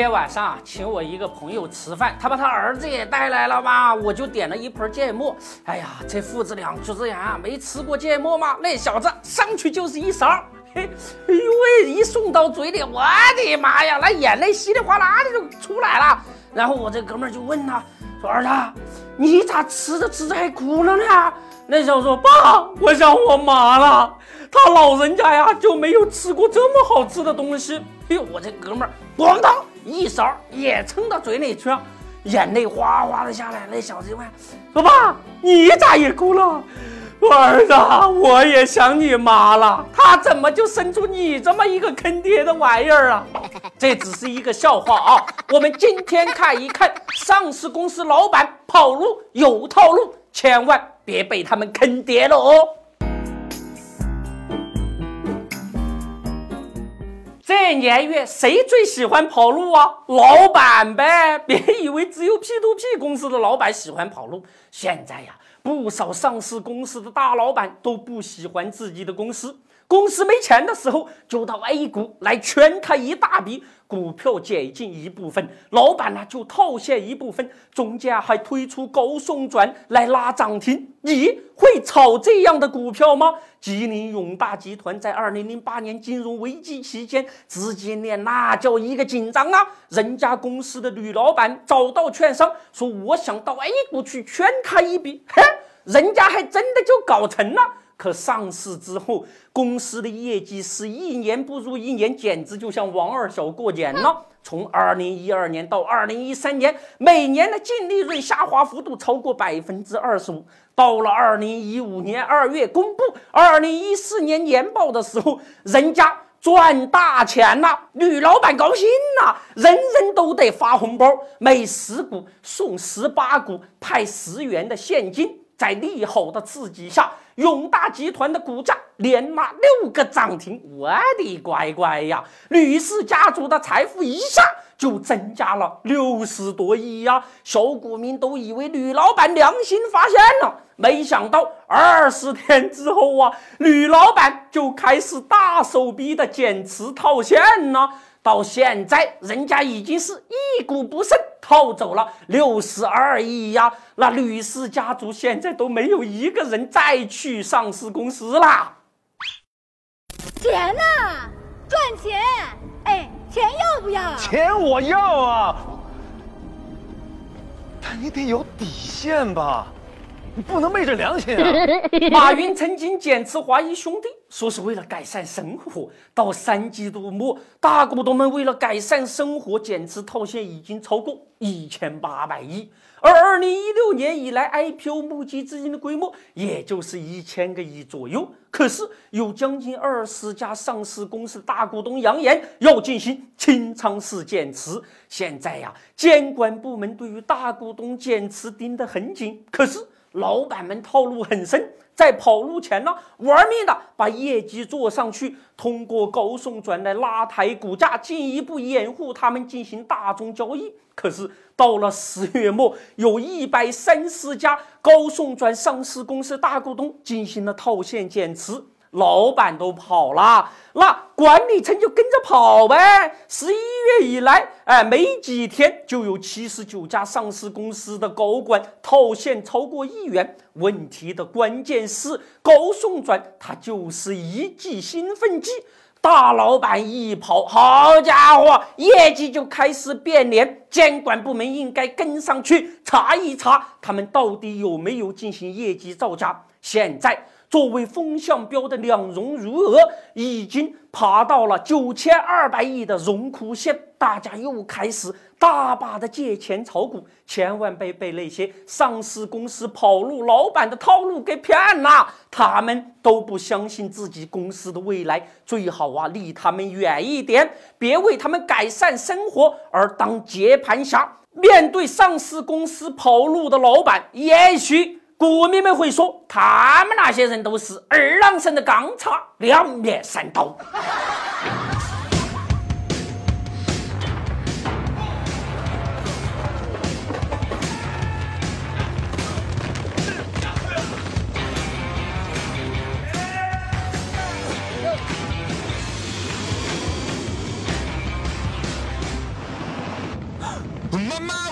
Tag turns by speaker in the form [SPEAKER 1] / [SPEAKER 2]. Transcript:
[SPEAKER 1] 天晚上啊，请我一个朋友吃饭，他把他儿子也带来了嘛，我就点了一盆芥末。哎呀，这父子俩就这样啊，没吃过芥末吗？那小子上去就是一勺，嘿，哎呦喂，一送到嘴里，我的妈呀，那眼泪稀里哗啦的就出来了。然后我这哥们儿就问他，说儿子，你咋吃着吃着还哭了呢？那小子说，爸，我想我妈了，他老人家呀就没有吃过这么好吃的东西。哎呦，我这哥们儿咣当一勺也撑到嘴里去了，眼泪哗哗的下来。那小子就问，说爸，你咋也哭了？我儿子，我也想你妈了，他怎么就生出你这么一个坑爹的玩意儿啊？这只是一个笑话啊！我们今天看一看上市公司老板跑路有套路，千万别被他们坑爹了哦。这年月谁最喜欢跑路啊？老板呗！别以为只有 P to P 公司的老板喜欢跑路，现在呀。不少上市公司的大老板都不喜欢自己的公司，公司没钱的时候就到 A 股来圈他一大笔。股票解禁一部分，老板呢就套现一部分，中间还推出高送转来拉涨停。你会炒这样的股票吗？吉林永大集团在二零零八年金融危机期间，资金链那叫一个紧张啊！人家公司的女老板找到券商说：“我想到 A 股去圈他一笔。”嘿，人家还真的就搞成了。可上市之后，公司的业绩是一年不如一年，简直就像王二小过年了。从二零一二年到二零一三年，每年的净利润下滑幅度超过百分之二十五。到了二零一五年二月公布二零一四年年报的时候，人家赚大钱了，女老板高兴了，人人都得发红包，每十股送十八股，派十元的现金。在利好的刺激下，永大集团的股价连拉六个涨停。我的乖乖呀，吕氏家族的财富一下就增加了六十多亿呀！小股民都以为吕老板良心发现了，没想到二十天之后啊，吕老板就开始大手笔的减持套现了。到现在，人家已经是一股不剩，套走了六十二亿呀！那吕氏家族现在都没有一个人再去上市公司啦。
[SPEAKER 2] 钱呢？赚钱！哎，钱要不要？
[SPEAKER 3] 钱我要啊！但你得有底线吧？你不能昧着良心啊！
[SPEAKER 1] 马云曾经减持华谊兄弟，说是为了改善生活。到三季度末，大股东们为了改善生活，减持套现已经超过一千八百亿。而二零一六年以来，IPO 募集资金的规模也就是一千个亿左右。可是有将近二十家上市公司大股东扬言要进行清仓式减持。现在呀，监管部门对于大股东减持盯得很紧。可是。老板们套路很深，在跑路前呢，玩命的把业绩做上去，通过高送转来拉抬股价，进一步掩护他们进行大宗交易。可是到了十月末，有一百三十家高送转上市公司大股东进行了套现减持。老板都跑了，那管理层就跟着跑呗。十一月以来，哎，没几天就有七十九家上市公司的高管套现超过亿元。问题的关键是高送转，它就是一剂兴奋剂。大老板一跑，好家伙，业绩就开始变脸。监管部门应该跟上去查一查，他们到底有没有进行业绩造假。现在。作为风向标的两融余额已经爬到了九千二百亿的荣枯线，大家又开始大把的借钱炒股，千万别被那些上市公司跑路老板的套路给骗了。他们都不相信自己公司的未来，最好啊离他们远一点，别为他们改善生活而当接盘侠。面对上市公司跑路的老板，也许。股民们会说，他们那些人都是二郎神的钢叉，两面三刀。
[SPEAKER 4] 妈妈